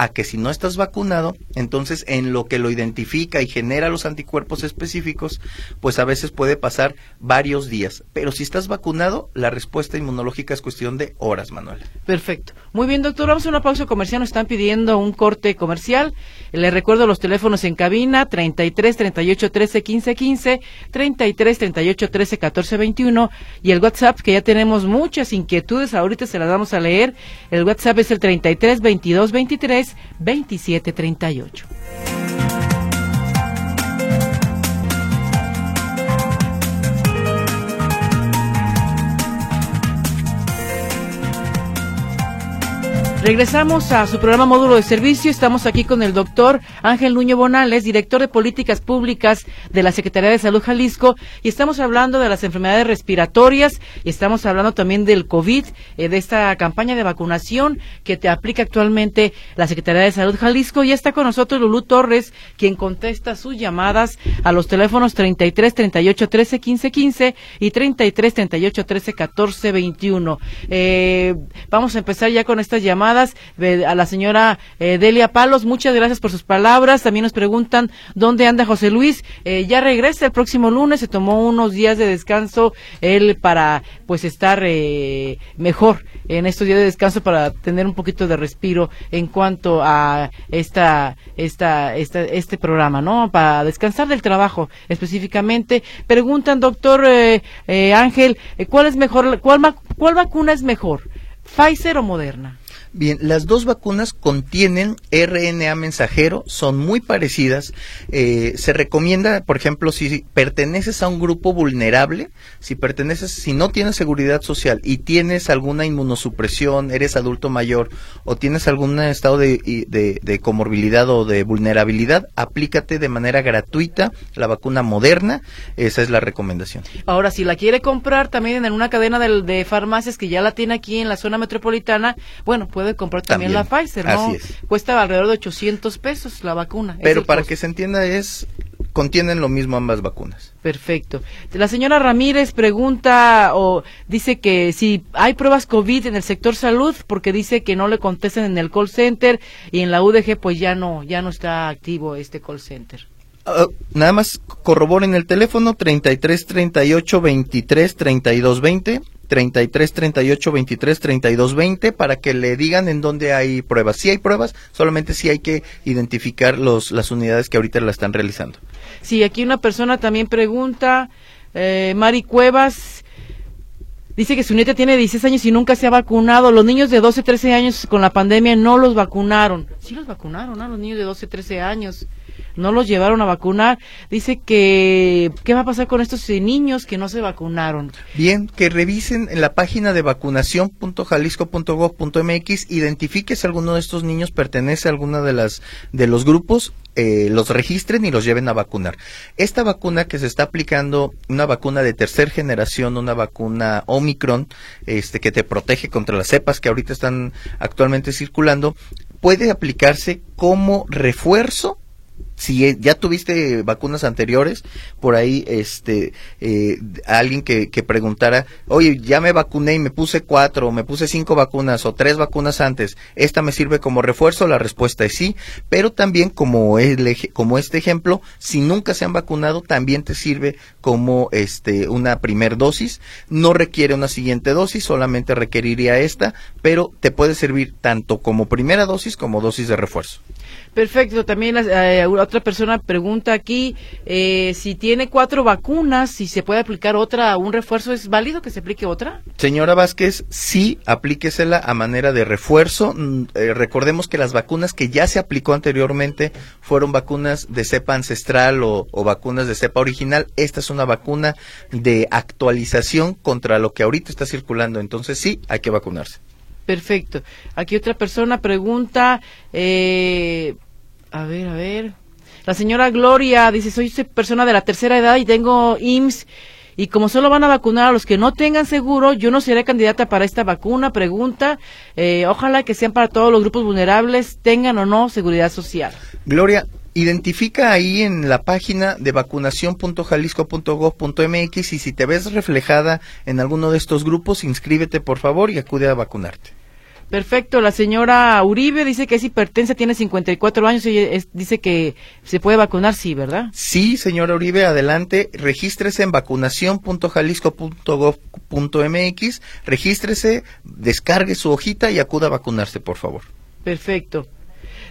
a que si no estás vacunado, entonces en lo que lo identifica y genera los anticuerpos específicos, pues a veces puede pasar varios días. Pero si estás vacunado, la respuesta inmunológica es cuestión de horas, Manuel. Perfecto. Muy bien, doctor. Vamos a una pausa comercial. Nos están pidiendo un corte comercial. Le recuerdo los teléfonos en cabina 33 38 13 15 15, 33 38 13 14 21 y el WhatsApp que ya tenemos muchas inquietudes. Ahorita se las vamos a leer. El WhatsApp es el 33 22 23 27 38. Regresamos a su programa Módulo de Servicio. Estamos aquí con el doctor Ángel Nuño Bonales, director de Políticas Públicas de la Secretaría de Salud Jalisco, y estamos hablando de las enfermedades respiratorias y estamos hablando también del COVID, eh, de esta campaña de vacunación que te aplica actualmente la Secretaría de Salud Jalisco. Y está con nosotros Lulú Torres, quien contesta sus llamadas a los teléfonos 33 38 13 15 15 y 33 38 13 14 21. Eh, vamos a empezar ya con estas llamadas a la señora eh, Delia Palos, muchas gracias por sus palabras. También nos preguntan dónde anda José Luis. Eh, ya regresa el próximo lunes, se tomó unos días de descanso él para pues estar eh, mejor en estos días de descanso para tener un poquito de respiro en cuanto a esta, esta, esta este programa, ¿no? Para descansar del trabajo específicamente. Preguntan, doctor Ángel, ¿cuál es mejor, cuál, cuál vacuna es mejor? ¿Pfizer o Moderna? Bien, las dos vacunas contienen RNA mensajero, son muy parecidas. Eh, se recomienda, por ejemplo, si perteneces a un grupo vulnerable, si perteneces, si no tienes seguridad social y tienes alguna inmunosupresión, eres adulto mayor o tienes algún estado de, de comorbilidad o de vulnerabilidad, aplícate de manera gratuita la vacuna moderna. Esa es la recomendación. Ahora, si la quiere comprar también en una cadena de, de farmacias que ya la tiene aquí en la zona metropolitana, bueno, pues puede comprar también, la Pfizer, ¿no? Cuesta alrededor de 800 pesos la vacuna. Pero para que se entienda es contienen lo mismo ambas vacunas. Perfecto. La señora Ramírez pregunta o dice que si hay pruebas COVID en el sector salud, porque dice que no le contestan en el call center y en la UDG pues ya no, ya no está activo este call center. Uh, nada más corroboren el teléfono 33 38 23 32 20 33 38 23 32 20 para que le digan en dónde hay pruebas. Si hay pruebas, solamente si hay que identificar los, las unidades que ahorita la están realizando. Sí, aquí una persona también pregunta, eh, Mari Cuevas, dice que su nieta tiene 16 años y nunca se ha vacunado. Los niños de 12, 13 años con la pandemia no los vacunaron. Sí los vacunaron, ¿no? Los niños de 12, 13 años no los llevaron a vacunar. Dice que, ¿qué va a pasar con estos eh, niños que no se vacunaron? Bien, que revisen en la página de vacunación.jalisco.gov.mx, identifique si alguno de estos niños pertenece a alguna de las de los grupos eh, los registren y los lleven a vacunar. Esta vacuna que se está aplicando, una vacuna de tercera generación, una vacuna Omicron, este que te protege contra las cepas que ahorita están actualmente circulando, puede aplicarse como refuerzo si ya tuviste vacunas anteriores, por ahí este eh, alguien que, que, preguntara, oye, ya me vacuné y me puse cuatro, me puse cinco vacunas o tres vacunas antes, ¿esta me sirve como refuerzo? La respuesta es sí, pero también como, el, como este ejemplo, si nunca se han vacunado, también te sirve como este una primer dosis, no requiere una siguiente dosis, solamente requeriría esta, pero te puede servir tanto como primera dosis como dosis de refuerzo. Perfecto, también eh, otra persona pregunta aquí eh, si tiene cuatro vacunas, si se puede aplicar otra, un refuerzo, ¿es válido que se aplique otra? Señora Vázquez, sí, aplíquesela a manera de refuerzo. Mm, eh, recordemos que las vacunas que ya se aplicó anteriormente fueron vacunas de cepa ancestral o, o vacunas de cepa original. Esta es una vacuna de actualización contra lo que ahorita está circulando. Entonces sí, hay que vacunarse. Perfecto. Aquí otra persona pregunta, eh, a ver, a ver. La señora Gloria dice, soy persona de la tercera edad y tengo IMSS y como solo van a vacunar a los que no tengan seguro, yo no seré candidata para esta vacuna. Pregunta, eh, ojalá que sean para todos los grupos vulnerables, tengan o no seguridad social. Gloria, identifica ahí en la página de vacunación.jalisco.gov.mx y si te ves reflejada en alguno de estos grupos, inscríbete por favor y acude a vacunarte. Perfecto, la señora Uribe dice que es hipertensa, tiene 54 años y dice que se puede vacunar, sí, ¿verdad? Sí, señora Uribe, adelante, regístrese en vacunación.jalisco.gov.mx, regístrese, descargue su hojita y acuda a vacunarse, por favor. Perfecto.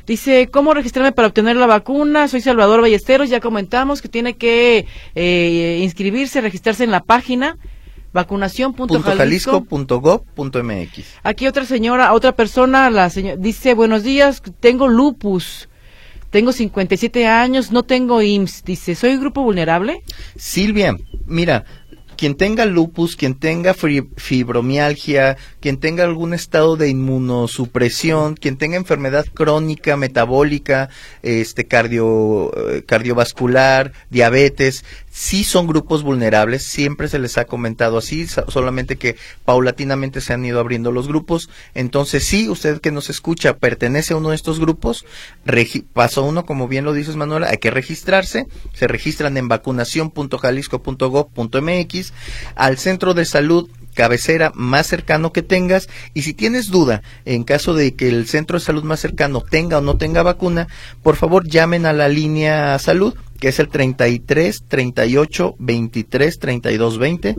Dice, ¿cómo registrarme para obtener la vacuna? Soy Salvador Ballesteros, ya comentamos que tiene que eh, inscribirse, registrarse en la página vacunación.jalisco.gov.mx. Aquí otra señora, otra persona, la señora, dice, buenos días, tengo lupus. Tengo 57 años, no tengo IMSS. Dice, ¿soy grupo vulnerable? Silvia, mira, quien tenga lupus, quien tenga fibromialgia, quien tenga algún estado de inmunosupresión, quien tenga enfermedad crónica, metabólica, este cardio, eh, cardiovascular, diabetes, sí son grupos vulnerables, siempre se les ha comentado así, solamente que paulatinamente se han ido abriendo los grupos. Entonces, sí, usted que nos escucha pertenece a uno de estos grupos, paso uno, como bien lo dices Manuela, hay que registrarse, se registran en vacunación.jalisco.gov.mx, al centro de salud cabecera más cercano que tengas y si tienes duda en caso de que el centro de salud más cercano tenga o no tenga vacuna, por favor llamen a la línea salud que es el 33 38 23 32 20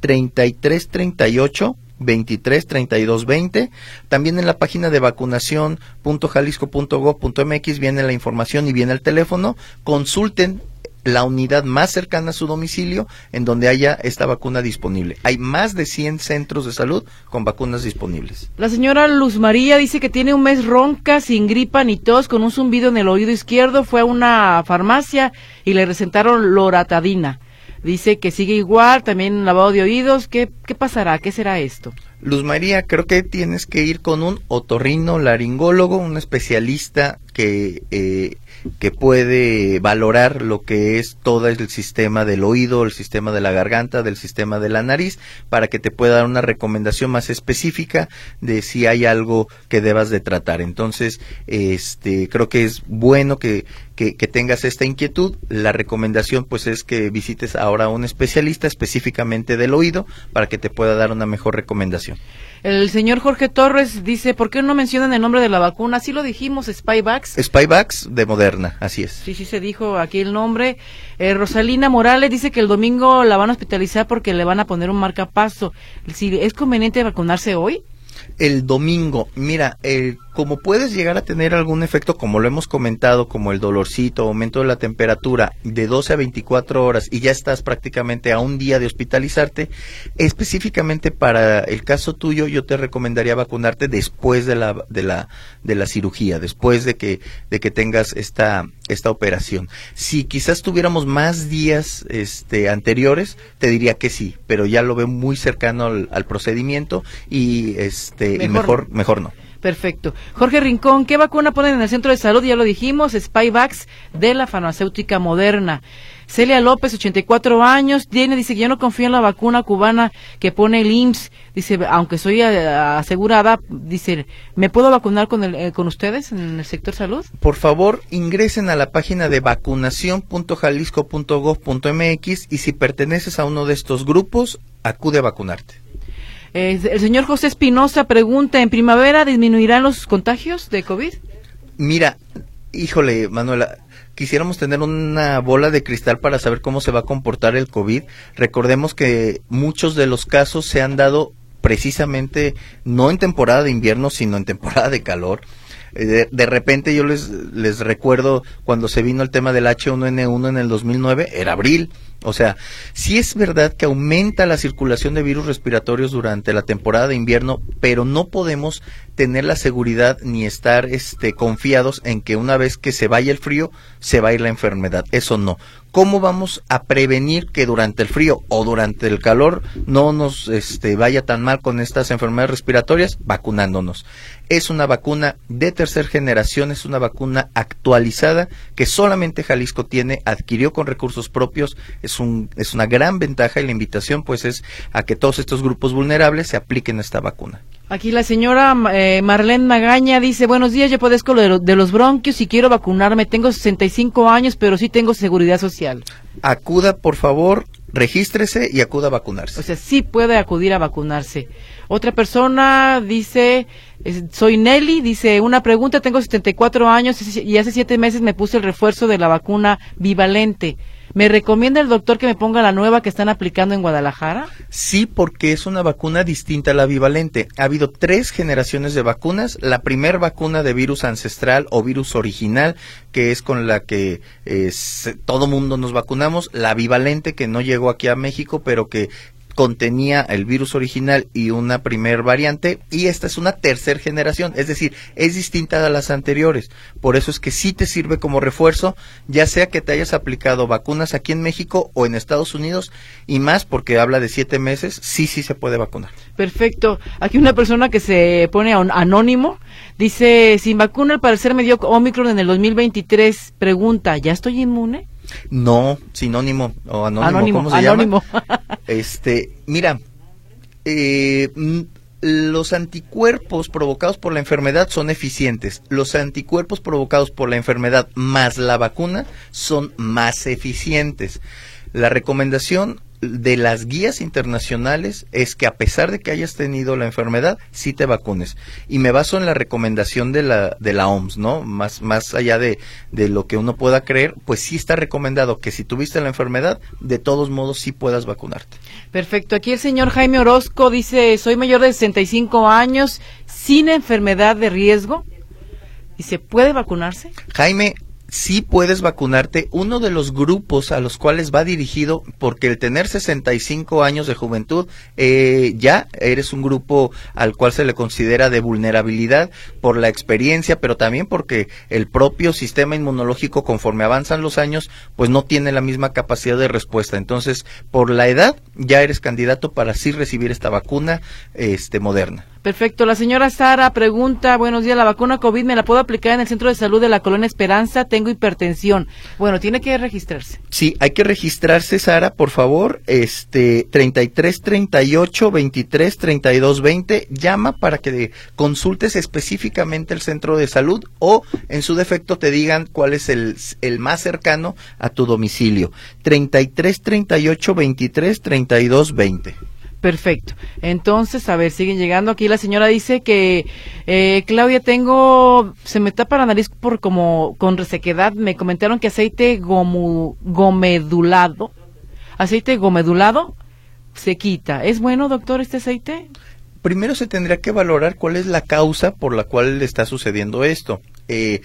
33 38 23 32 20. También en la página de vacunación.jalisco.gov.mx viene la información y viene el teléfono. Consulten la unidad más cercana a su domicilio en donde haya esta vacuna disponible. Hay más de 100 centros de salud con vacunas disponibles. La señora Luz María dice que tiene un mes ronca, sin gripa ni tos, con un zumbido en el oído izquierdo. Fue a una farmacia y le recetaron loratadina. Dice que sigue igual, también lavado de oídos. ¿Qué, qué pasará? ¿Qué será esto? Luz María, creo que tienes que ir con un otorrino laringólogo, un especialista que eh, que puede valorar lo que es todo el sistema del oído, el sistema de la garganta, del sistema de la nariz, para que te pueda dar una recomendación más específica de si hay algo que debas de tratar. Entonces, este, creo que es bueno que, que, que tengas esta inquietud. La recomendación, pues, es que visites ahora a un especialista específicamente del oído para que te pueda dar una mejor recomendación. El señor Jorge Torres dice, ¿por qué no mencionan el nombre de la vacuna? Sí lo dijimos, Spyvax. Spyvax de Moderna, así es. Sí, sí se dijo aquí el nombre. Eh, Rosalina Morales dice que el domingo la van a hospitalizar porque le van a poner un marcapaso. Si ¿Es conveniente vacunarse hoy? El domingo, mira, el como puedes llegar a tener algún efecto, como lo hemos comentado, como el dolorcito, aumento de la temperatura de 12 a 24 horas y ya estás prácticamente a un día de hospitalizarte, específicamente para el caso tuyo, yo te recomendaría vacunarte después de la, de la, de la cirugía, después de que, de que tengas esta, esta operación. Si quizás tuviéramos más días este, anteriores, te diría que sí, pero ya lo veo muy cercano al, procedimiento y, este, y mejor, mejor no. Perfecto. Jorge Rincón, ¿qué vacuna ponen en el centro de salud? Ya lo dijimos, Spyvax de la farmacéutica moderna. Celia López, 84 años, tiene, dice que yo no confío en la vacuna cubana que pone el IMSS. Dice, aunque soy eh, asegurada, dice, ¿me puedo vacunar con, el, eh, con ustedes en el sector salud? Por favor, ingresen a la página de vacunación.jalisco.gov.mx y si perteneces a uno de estos grupos, acude a vacunarte. Eh, el señor José Espinosa pregunta, ¿en primavera disminuirán los contagios de COVID? Mira, híjole, Manuela, quisiéramos tener una bola de cristal para saber cómo se va a comportar el COVID. Recordemos que muchos de los casos se han dado precisamente no en temporada de invierno, sino en temporada de calor. Eh, de, repente yo les, les recuerdo cuando se vino el tema del H1N1 en el 2009, era abril. O sea, sí es verdad que aumenta la circulación de virus respiratorios durante la temporada de invierno, pero no podemos tener la seguridad ni estar este, confiados en que una vez que se vaya el frío, se va a ir la enfermedad. Eso no. ¿Cómo vamos a prevenir que durante el frío o durante el calor no nos este, vaya tan mal con estas enfermedades respiratorias? Vacunándonos. Es una vacuna de tercera generación, es una vacuna actualizada que solamente Jalisco tiene, adquirió con recursos propios, es, un, es una gran ventaja y la invitación pues es a que todos estos grupos vulnerables se apliquen esta vacuna. Aquí la señora eh, Marlene Magaña dice, buenos días, yo padezco de, de, los bronquios y quiero vacunarme. Tengo 65 años, pero sí tengo seguridad social. Acuda, por favor, regístrese y acuda a vacunarse. O sea, sí puede acudir a vacunarse. Otra persona dice, soy Nelly, dice, una pregunta, tengo 74 años y hace siete meses me puse el refuerzo de la vacuna bivalente. ¿Me recomienda el doctor que me ponga la nueva que están aplicando en Guadalajara? Sí, porque es una vacuna distinta a la bivalente. Ha habido tres generaciones de vacunas. La primera vacuna de virus ancestral o virus original, que es con la que eh, todo mundo nos vacunamos. La bivalente, que no llegó aquí a México, pero que contenía el virus original y una primer variante y esta es una tercera generación, es decir, es distinta a las anteriores. Por eso es que sí te sirve como refuerzo, ya sea que te hayas aplicado vacunas aquí en México o en Estados Unidos y más porque habla de siete meses, sí, sí se puede vacunar. Perfecto. Aquí una persona que se pone anónimo dice, sin vacuna al parecer me Omicron en el 2023, pregunta, ¿ya estoy inmune? No, sinónimo o anónimo, ¿cómo se anónimo. Este, mira, eh, los anticuerpos provocados por la enfermedad son eficientes. Los anticuerpos provocados por la enfermedad más la vacuna son más eficientes. La recomendación de las guías internacionales es que a pesar de que hayas tenido la enfermedad, sí te vacunes. Y me baso en la recomendación de la, de la OMS, ¿no? Más, más allá de, de lo que uno pueda creer, pues sí está recomendado que si tuviste la enfermedad, de todos modos sí puedas vacunarte. Perfecto. Aquí el señor Jaime Orozco dice, soy mayor de 65 años, sin enfermedad de riesgo. ¿Y se puede vacunarse? Jaime, sí puedes vacunarte. Uno de los grupos a los cuales va dirigido, porque el tener 65 años de juventud, eh, ya eres un grupo al cual se le considera de vulnerabilidad por la experiencia, pero también porque el propio sistema inmunológico, conforme avanzan los años, pues no tiene la misma capacidad de respuesta. Entonces, por la edad, ya eres candidato para sí recibir esta vacuna este, moderna. Perfecto. La señora Sara pregunta, buenos días, ¿la vacuna COVID me la puedo aplicar en el Centro de Salud de la Colonia Esperanza? Tengo hipertensión. Bueno, tiene que registrarse. Sí, hay que registrarse, Sara, por favor. Este, 33 38 23 32 20. Llama para que consultes específicamente el centro de salud o, en su defecto, te digan cuál es el, el más cercano a tu domicilio. 33 38 23 32 20. Perfecto. Entonces, a ver, siguen llegando. Aquí la señora dice que, eh, Claudia, tengo, se me tapa la nariz por como con resequedad. Me comentaron que aceite gomedulado, aceite gomedulado, se quita. ¿Es bueno, doctor, este aceite? Primero se tendría que valorar cuál es la causa por la cual le está sucediendo esto. Eh,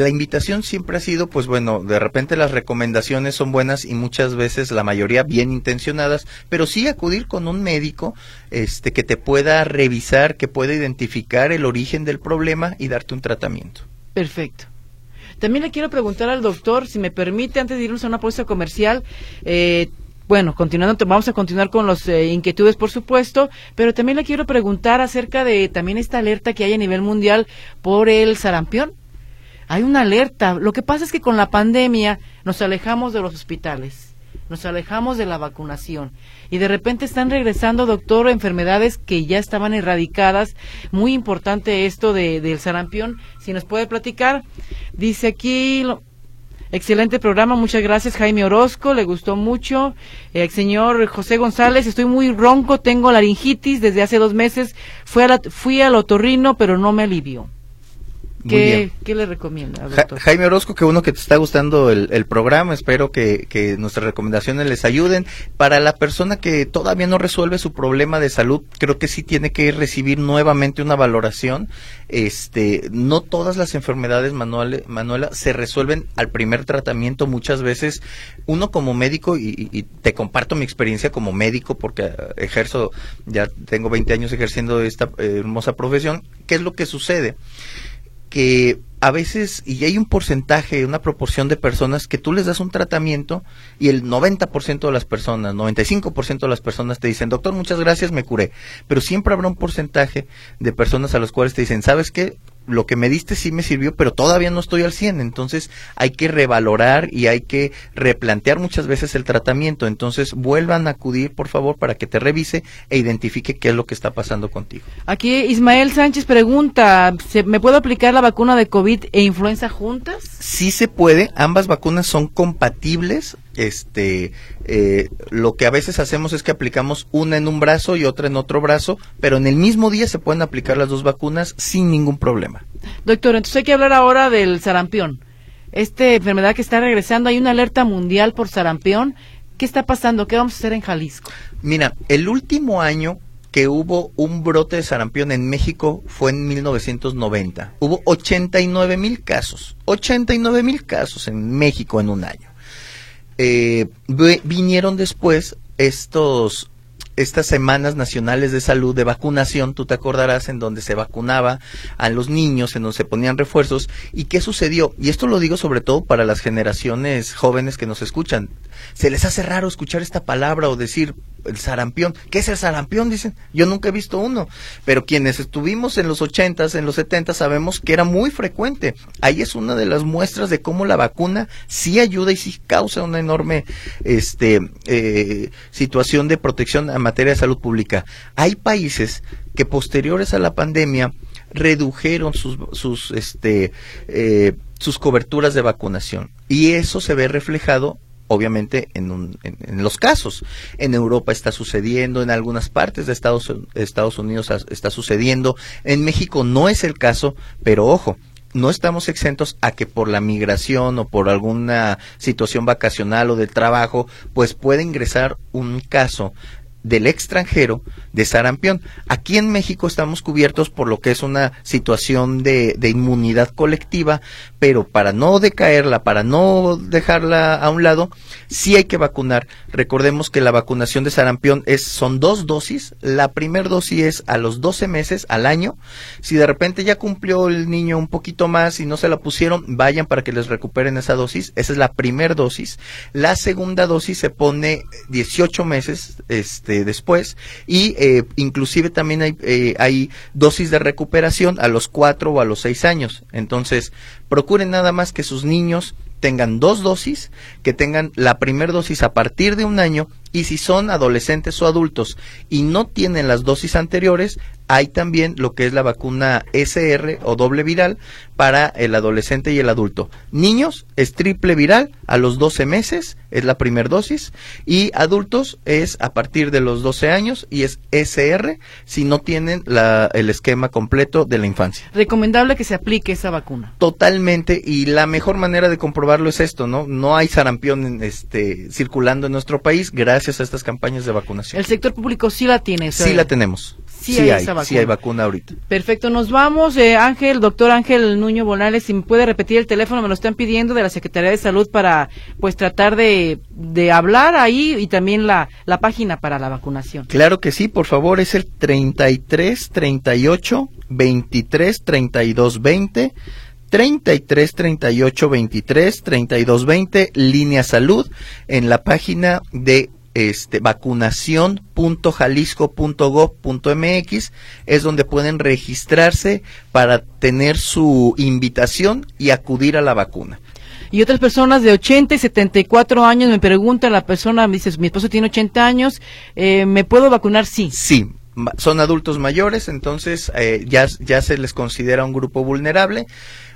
la invitación siempre ha sido, pues bueno, de repente las recomendaciones son buenas y muchas veces la mayoría bien intencionadas, pero sí acudir con un médico este que te pueda revisar, que pueda identificar el origen del problema y darte un tratamiento. Perfecto. También le quiero preguntar al doctor, si me permite, antes de irnos a una puesta comercial, eh, bueno, continuando, vamos a continuar con las eh, inquietudes, por supuesto, pero también le quiero preguntar acerca de también esta alerta que hay a nivel mundial por el sarampión hay una alerta. Lo que pasa es que con la pandemia nos alejamos de los hospitales, nos alejamos de la vacunación y de repente están regresando, doctor, enfermedades que ya estaban erradicadas. Muy importante esto de, del sarampión. Si nos puede platicar, dice aquí. Excelente programa, muchas gracias Jaime Orozco, le gustó mucho. El eh, señor José González, estoy muy ronco, tengo laringitis desde hace dos meses, fui, a fui al otorrino pero no me alivió. ¿Qué, ¿Qué, le recomienda? Jaime Orozco, que uno que te está gustando el, el programa, espero que, que, nuestras recomendaciones les ayuden. Para la persona que todavía no resuelve su problema de salud, creo que sí tiene que recibir nuevamente una valoración. Este, no todas las enfermedades, Manuel, Manuela, se resuelven al primer tratamiento. Muchas veces uno como médico, y, y te comparto mi experiencia como médico, porque ejerzo, ya tengo 20 años ejerciendo esta eh, hermosa profesión, ¿qué es lo que sucede? Que a veces, y hay un porcentaje, una proporción de personas que tú les das un tratamiento y el 90% de las personas, 95% de las personas te dicen, doctor, muchas gracias, me curé. Pero siempre habrá un porcentaje de personas a las cuales te dicen, ¿sabes qué? Lo que me diste sí me sirvió, pero todavía no estoy al 100, entonces hay que revalorar y hay que replantear muchas veces el tratamiento, entonces vuelvan a acudir, por favor, para que te revise e identifique qué es lo que está pasando contigo. Aquí Ismael Sánchez pregunta, ¿me puedo aplicar la vacuna de COVID e influenza juntas? Sí se puede, ambas vacunas son compatibles, este eh, lo que a veces hacemos es que aplicamos una en un brazo y otra en otro brazo, pero en el mismo día se pueden aplicar las dos vacunas sin ningún problema. Doctor, entonces hay que hablar ahora del sarampión. Esta enfermedad que está regresando, hay una alerta mundial por sarampión. ¿Qué está pasando? ¿Qué vamos a hacer en Jalisco? Mira, el último año que hubo un brote de sarampión en México fue en 1990. Hubo 89 mil casos, 89 mil casos en México en un año eh, vinieron después estos estas semanas nacionales de salud de vacunación, tú te acordarás, en donde se vacunaba a los niños, en donde se ponían refuerzos. ¿Y qué sucedió? Y esto lo digo sobre todo para las generaciones jóvenes que nos escuchan. Se les hace raro escuchar esta palabra o decir el sarampión. ¿Qué es el sarampión? Dicen. Yo nunca he visto uno. Pero quienes estuvimos en los ochentas, en los setentas, sabemos que era muy frecuente. Ahí es una de las muestras de cómo la vacuna sí ayuda y sí causa una enorme este, eh, situación de protección en materia de salud pública. Hay países que posteriores a la pandemia redujeron sus, sus, este, eh, sus coberturas de vacunación. Y eso se ve reflejado obviamente en, en, los casos. En Europa está sucediendo, en algunas partes de Estados, Estados Unidos está sucediendo, en México no es el caso, pero ojo, no estamos exentos a que por la migración o por alguna situación vacacional o de trabajo, pues puede ingresar un caso del extranjero de sarampión. Aquí en México estamos cubiertos por lo que es una situación de, inmunidad colectiva, pero para no decaerla, para no dejarla a un lado, sí hay que vacunar. Recordemos que la vacunación de sarampión es, son dos dosis. La primera dosis es a los 12 meses al año. Si de repente ya cumplió el niño un poquito más y no se la pusieron, vayan para que les recuperen esa dosis. Esa es la primera dosis. La segunda dosis se pone 18 meses, este, después y eh, inclusive también hay, eh, hay dosis de recuperación a los cuatro o a los seis años. Entonces, procuren nada más que sus niños tengan dos dosis, que tengan la primera dosis a partir de un año y si son adolescentes o adultos y no tienen las dosis anteriores, hay también lo que es la vacuna SR o doble viral para el adolescente y el adulto. Niños es triple viral a los 12 meses, es la primera dosis, y adultos es a partir de los 12 años y es SR si no tienen la, el esquema completo de la infancia. Recomendable que se aplique esa vacuna. Totalmente, y la mejor manera de comprobarlo es esto, ¿no? No hay sarampión este, circulando en nuestro país gracias a estas campañas de vacunación. El sector público sí la tiene. Sí la tenemos. Sí, hay, vacuna. sí hay vacuna ahorita. Perfecto, nos vamos. Eh, Ángel, doctor Ángel Nuño Bonales, si me puede repetir el teléfono, me lo están pidiendo de la Secretaría de Salud para pues tratar de, de hablar ahí y también la, la página para la vacunación. Claro que sí, por favor, es el 33 38 23 32 20. 33 38 23 32 20 línea salud en la página de este, vacunación.jalisco.gov.mx es donde pueden registrarse para tener su invitación y acudir a la vacuna. Y otras personas de 80 y 74 años me preguntan, la persona me dice, mi esposo tiene 80 años, eh, ¿me puedo vacunar? Sí. Sí, son adultos mayores, entonces eh, ya, ya se les considera un grupo vulnerable.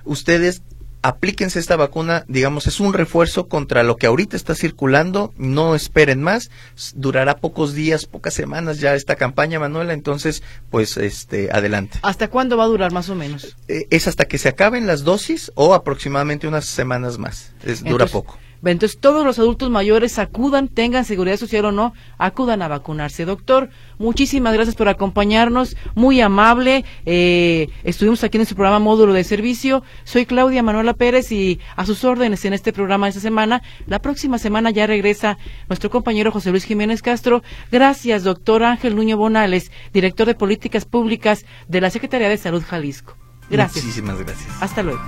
Ustedes aplíquense esta vacuna, digamos, es un refuerzo contra lo que ahorita está circulando, no esperen más, durará pocos días, pocas semanas ya esta campaña, Manuela, entonces, pues, este, adelante. ¿Hasta cuándo va a durar más o menos? Eh, es hasta que se acaben las dosis o aproximadamente unas semanas más, es, dura poco. Entonces, todos los adultos mayores acudan, tengan seguridad social o no, acudan a vacunarse. Doctor, muchísimas gracias por acompañarnos, muy amable. Eh, estuvimos aquí en su programa Módulo de Servicio. Soy Claudia Manuela Pérez y a sus órdenes en este programa de esta semana. La próxima semana ya regresa nuestro compañero José Luis Jiménez Castro. Gracias, doctor Ángel Nuño Bonales, director de Políticas Públicas de la Secretaría de Salud Jalisco. Gracias. Muchísimas gracias. Hasta luego.